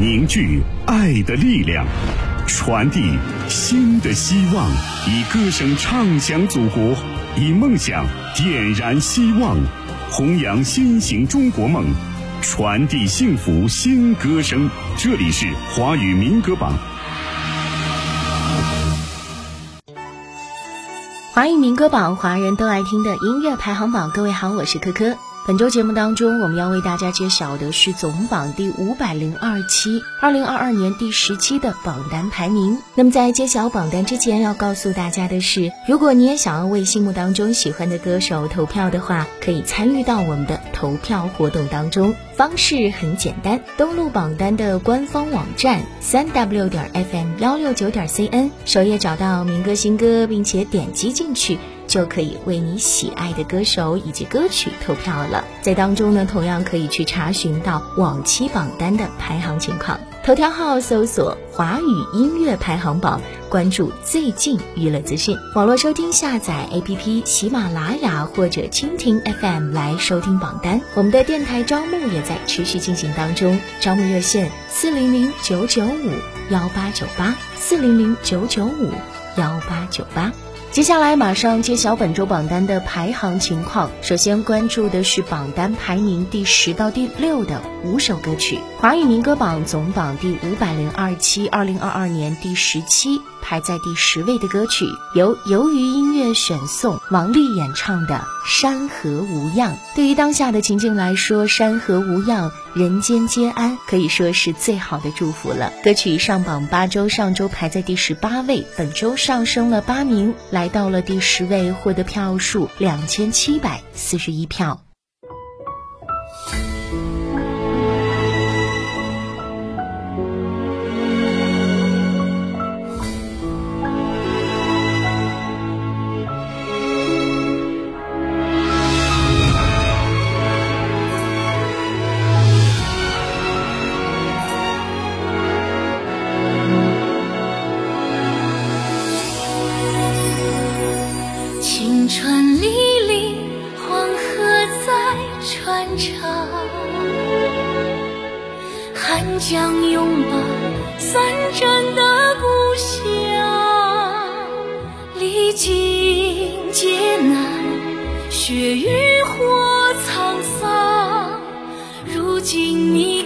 凝聚爱的力量，传递新的希望，以歌声唱响祖国，以梦想点燃希望，弘扬新型中国梦，传递幸福新歌声。这里是华语民歌榜。华语民歌榜，华人都爱听的音乐排行榜。各位好，我是珂珂。本周节目当中，我们要为大家揭晓的是总榜第五百零二期，二零二二年第十期的榜单排名。那么在揭晓榜单之前，要告诉大家的是，如果你也想要为心目当中喜欢的歌手投票的话，可以参与到我们的投票活动当中。方式很简单，登录榜单的官方网站三 w 点 fm 幺六九点 cn，首页找到民歌新歌，并且点击进去。就可以为你喜爱的歌手以及歌曲投票了。在当中呢，同样可以去查询到往期榜单的排行情况。头条号搜索“华语音乐排行榜”，关注最近娱乐资讯。网络收听下载 APP 喜马拉雅或者蜻蜓 FM 来收听榜单。我们的电台招募也在持续进行当中，招募热线四零零九九五幺八九八四零零九九五幺八九八。接下来马上揭晓本周榜单的排行情况。首先关注的是榜单排名第十到第六的五首歌曲，华语民歌榜总榜第五百零二期，二零二二年第十期。排在第十位的歌曲，由鱿鱼音乐选送，王丽演唱的《山河无恙》。对于当下的情境来说，山河无恙，人间皆安，可以说是最好的祝福了。歌曲上榜八周，上周排在第十八位，本周上升了八名，来到了第十位，获得票数两千七百四十一票。传肠，寒江拥抱三镇的故乡，历经劫难，血雨火沧桑，如今你。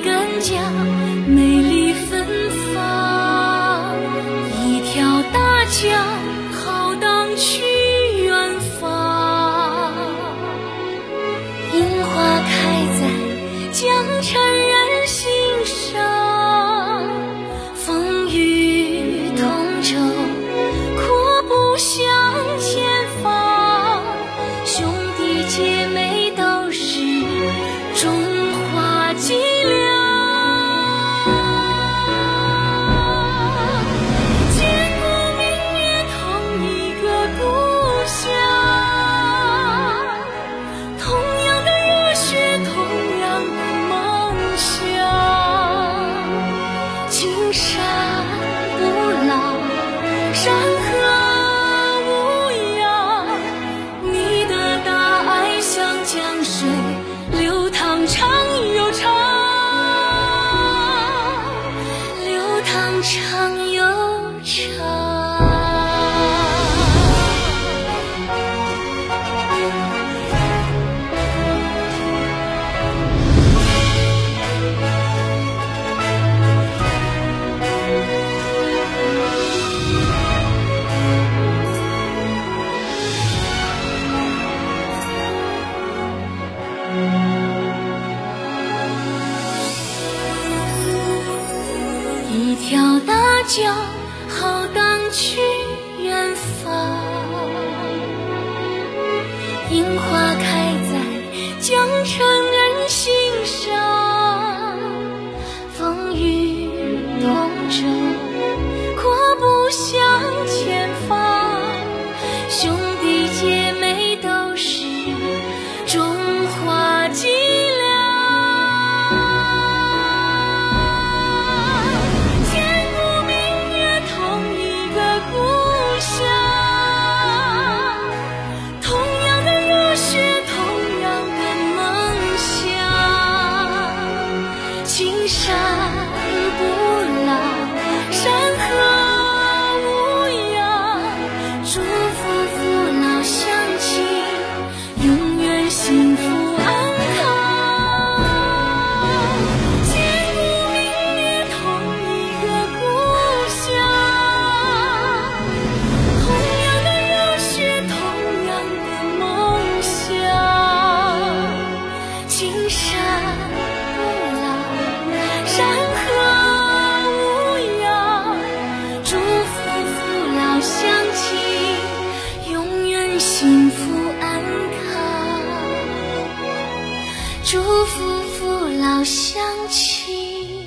祝福父老乡亲，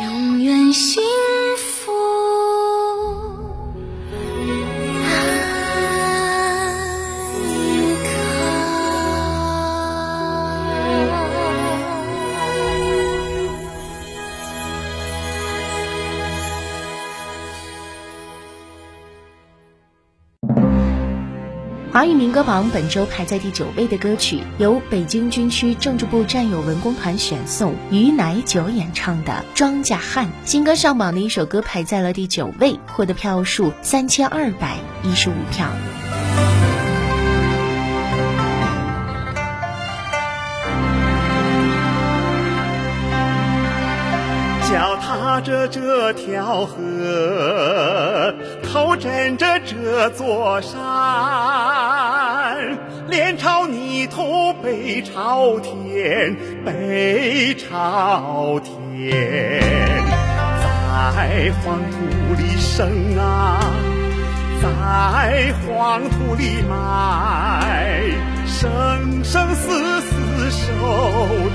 永远幸福。华语民歌榜本周排在第九位的歌曲，由北京军区政治部战友文工团选送，于乃久演唱的《庄稼汉》。新歌上榜的一首歌排在了第九位，获得票数三千二百一十五票。着这条河，头枕着这座山，脸朝泥土背朝天，背朝天，在黄土里生啊，在黄土里埋，生生死死守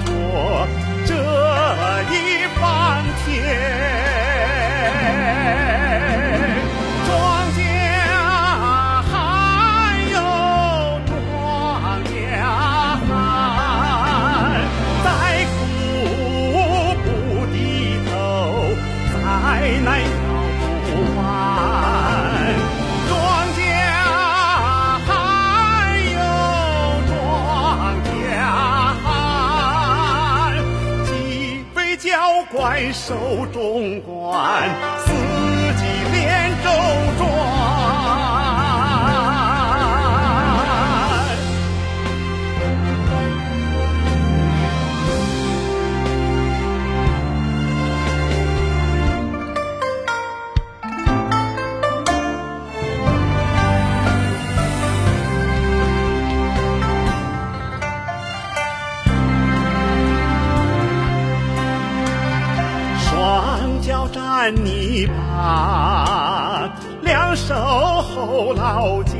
着这一。方天，守中关两手后劳肩，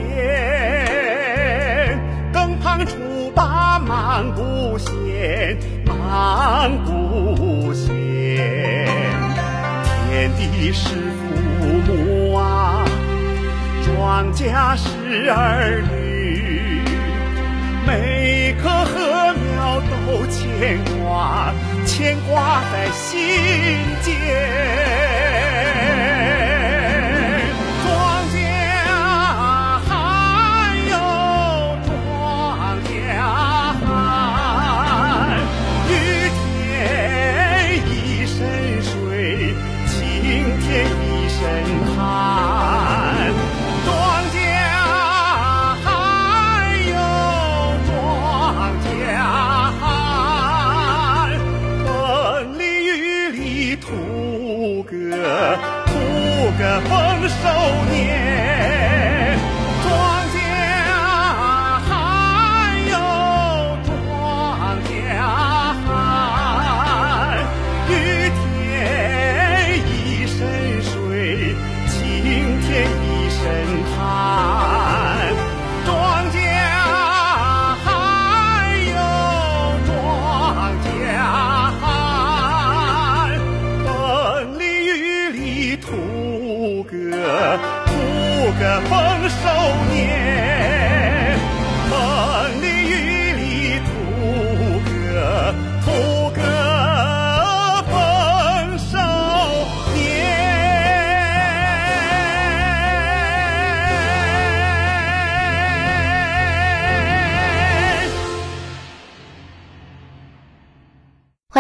更旁出把忙不闲，忙不闲。天地是父母啊，庄稼是儿女。每棵禾苗都牵挂，牵挂在心间。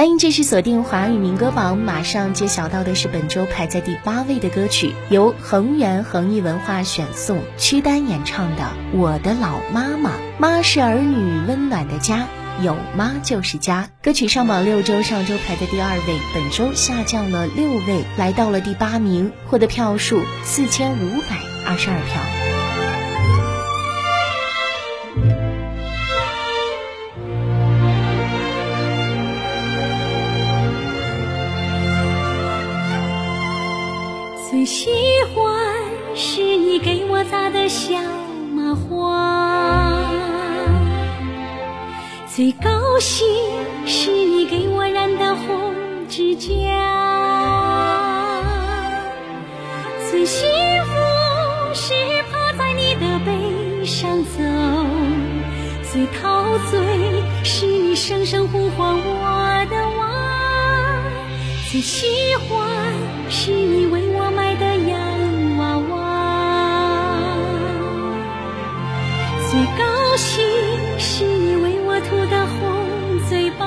欢迎继续锁定华语民歌榜，马上揭晓到的是本周排在第八位的歌曲，由恒源恒艺文化选送，屈丹演唱的《我的老妈妈》。妈是儿女温暖的家，有妈就是家。歌曲上榜六周，上周排在第二位，本周下降了六位，来到了第八名，获得票数四千五百二十二票。最喜欢是你给我扎的小麻花，最高兴是你给我染的红指甲，最幸福是趴在你的背上走，最陶醉是你声声呼唤我的娃，最喜欢是你为最高兴是你为我涂的红嘴巴，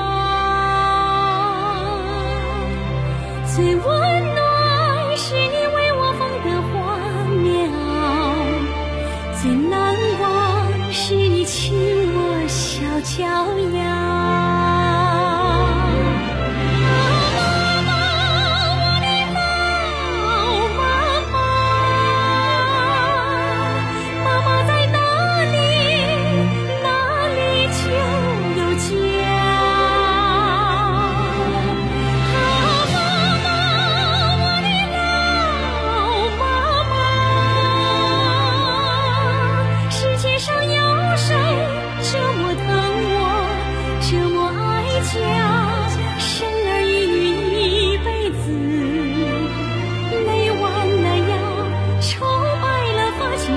最温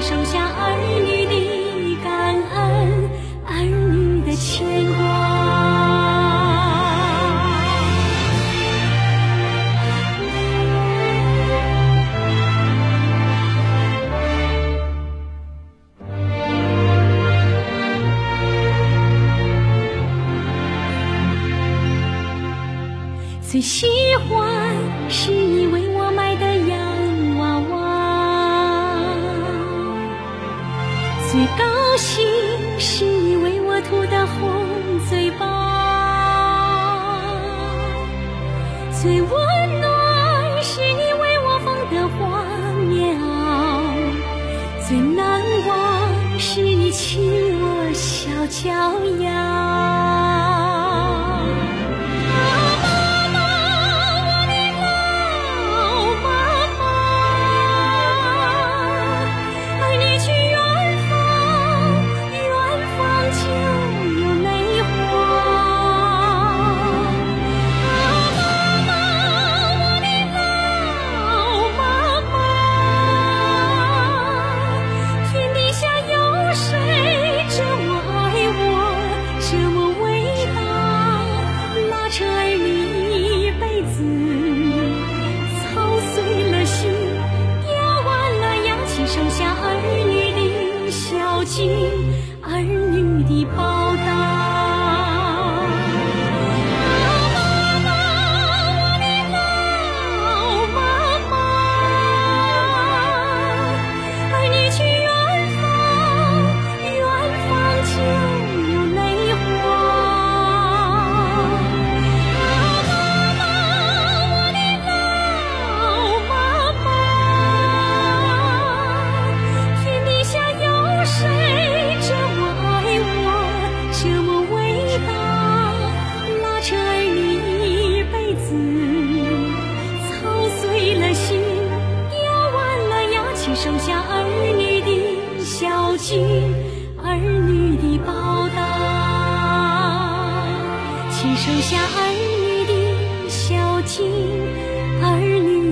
生下儿女的。小脚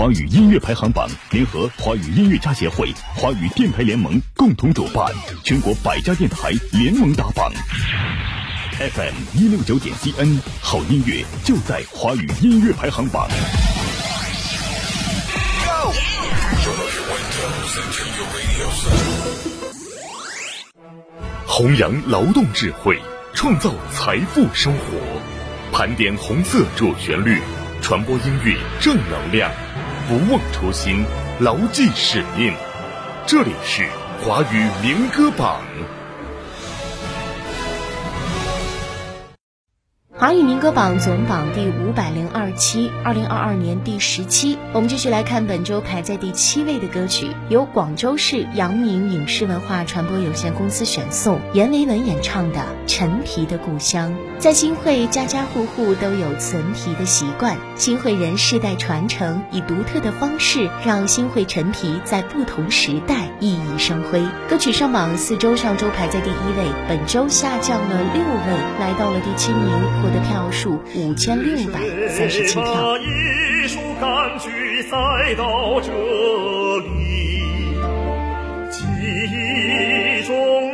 华语音乐排行榜联合华语音乐家协会、华语电台联盟共同主办，全国百家电台联盟打榜。FM 一六九点 CN，好音乐就在华语音乐排行榜。弘扬劳动智慧，创造财富生活，盘点红色主旋律，传播音乐正能量，不忘初心，牢记使命。这里是华语民歌榜。华语民歌榜总榜第五百零二期，二零二二年第十期。我们继续来看本周排在第七位的歌曲，由广州市阳明影视文化传播有限公司选送，阎维文演唱的《陈皮的故乡》。在新会，家家户户都有存皮的习惯，新会人世代传承，以独特的方式让新会陈皮在不同时代熠熠生辉。歌曲上榜四周，上周排在第一位，本周下降了六位，来到了第七名。的票数五千六百三十七票。艺术感觉再到这里，记忆中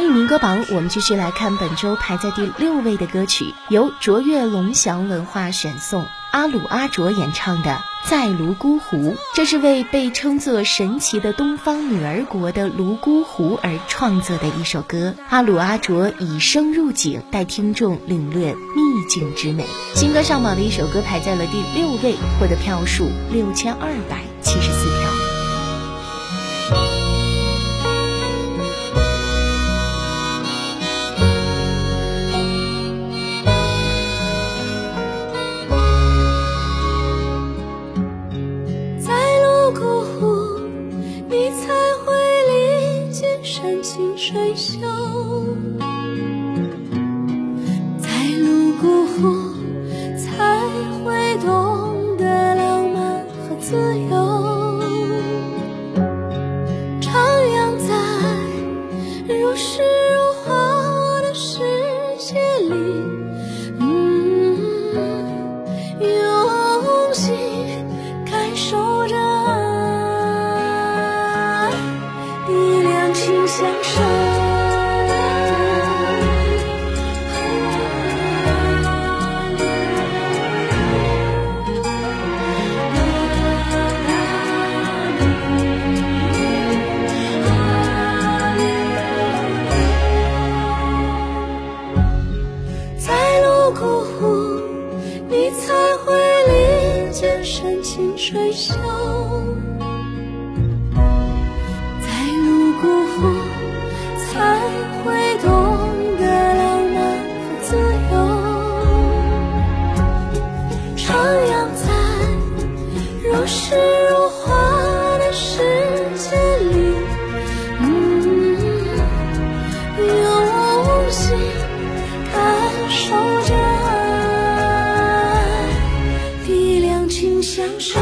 华语民歌榜，我们继续来看本周排在第六位的歌曲，由卓越龙翔文化选送，阿鲁阿卓演唱的《在泸沽湖》。这是为被称作神奇的东方女儿国的泸沽湖而创作的一首歌。阿鲁阿卓以声入景，带听众领略秘境之美。新歌上榜的一首歌排在了第六位，获得票数六千二百七十四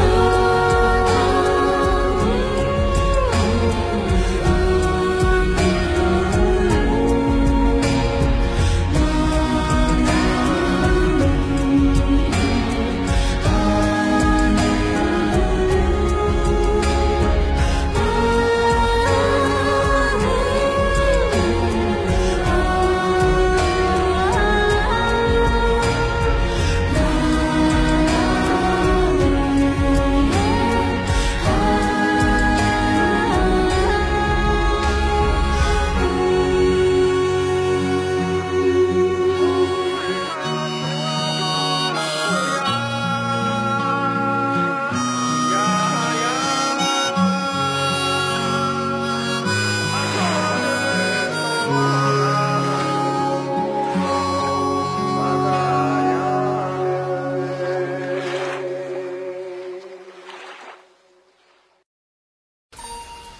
票。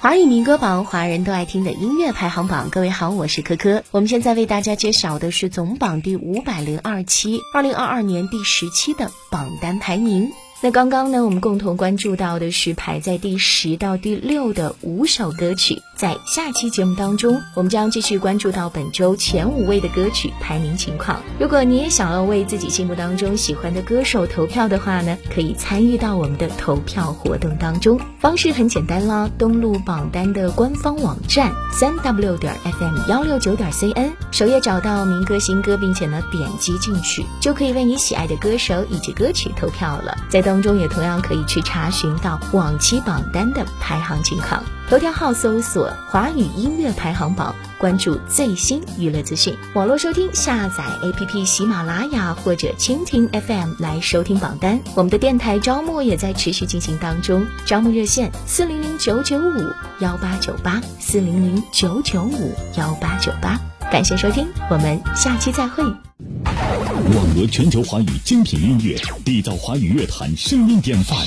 华语民歌榜，华人都爱听的音乐排行榜。各位好，我是珂珂。我们现在为大家揭晓的是总榜第五百零二期，二零二二年第十期的榜单排名。那刚刚呢，我们共同关注到的是排在第十到第六的五首歌曲。在下期节目当中，我们将继续关注到本周前五位的歌曲排名情况。如果你也想要为自己心目当中喜欢的歌手投票的话呢，可以参与到我们的投票活动当中。方式很简单啦，登录榜单的官方网站三 w 点 fm 幺六九点 cn，首页找到民歌新歌，并且呢点击进去，就可以为你喜爱的歌手以及歌曲投票了。在当中也同样可以去查询到往期榜单的排行情况。头条号搜索“华语音乐排行榜”，关注最新娱乐资讯。网络收听，下载 APP 喜马拉雅或者蜻蜓 FM 来收听榜单。我们的电台招募也在持续进行当中，招募热线四零零九九五幺八九八四零零九九五幺八九八。感谢收听，我们下期再会。网罗全球华语精品音乐，缔造华语乐坛声音典范。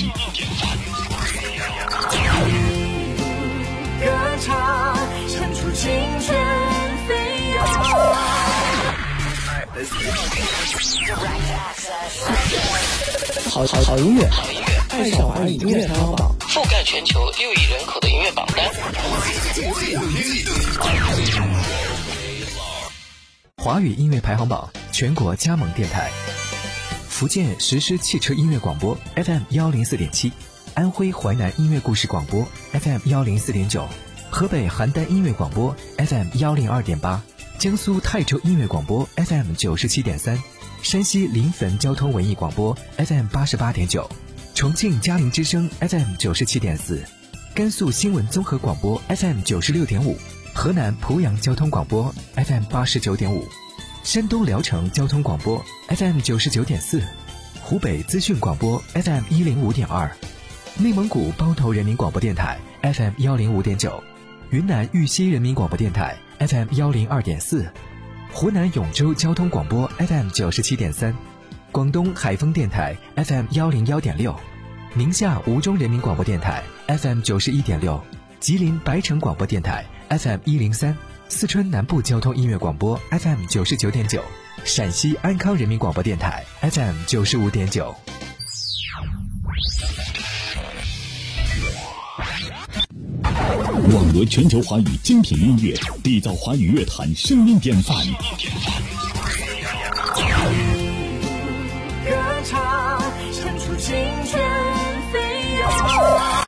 青春飞扬。好好好音乐，爱上华语音乐排行榜，覆盖全球六亿人口的音乐榜单。华语音乐排行榜全国加盟电台：福建实施汽车音乐广播 FM 幺零四点七，安徽淮南音乐故事广播 FM 幺零四点九。河北邯郸音乐广播 FM 幺零二点八，江苏泰州音乐广播 FM 九十七点三，山西临汾交通文艺广播 FM 八十八点九，重庆嘉陵之声 FM 九十七点四，甘肃新闻综合广播 FM 九十六点五，河南濮阳交通广播 FM 八十九点五，山东聊城交通广播 FM 九十九点四，湖北资讯广播 FM 一零五点二，内蒙古包头人民广播电台 FM 幺零五点九。云南玉溪人民广播电台 FM 幺零二点四，湖南永州交通广播 FM 九十七点三，广东海丰电台 FM 幺零幺点六，宁夏吴忠人民广播电台 FM 九十一点六，吉林白城广播电台 FM 一零三，四川南部交通音乐广播 FM 九十九点九，陕西安康人民广播电台 FM 九十五点九。网罗全球华语精品音乐，缔造华语乐坛声音典范。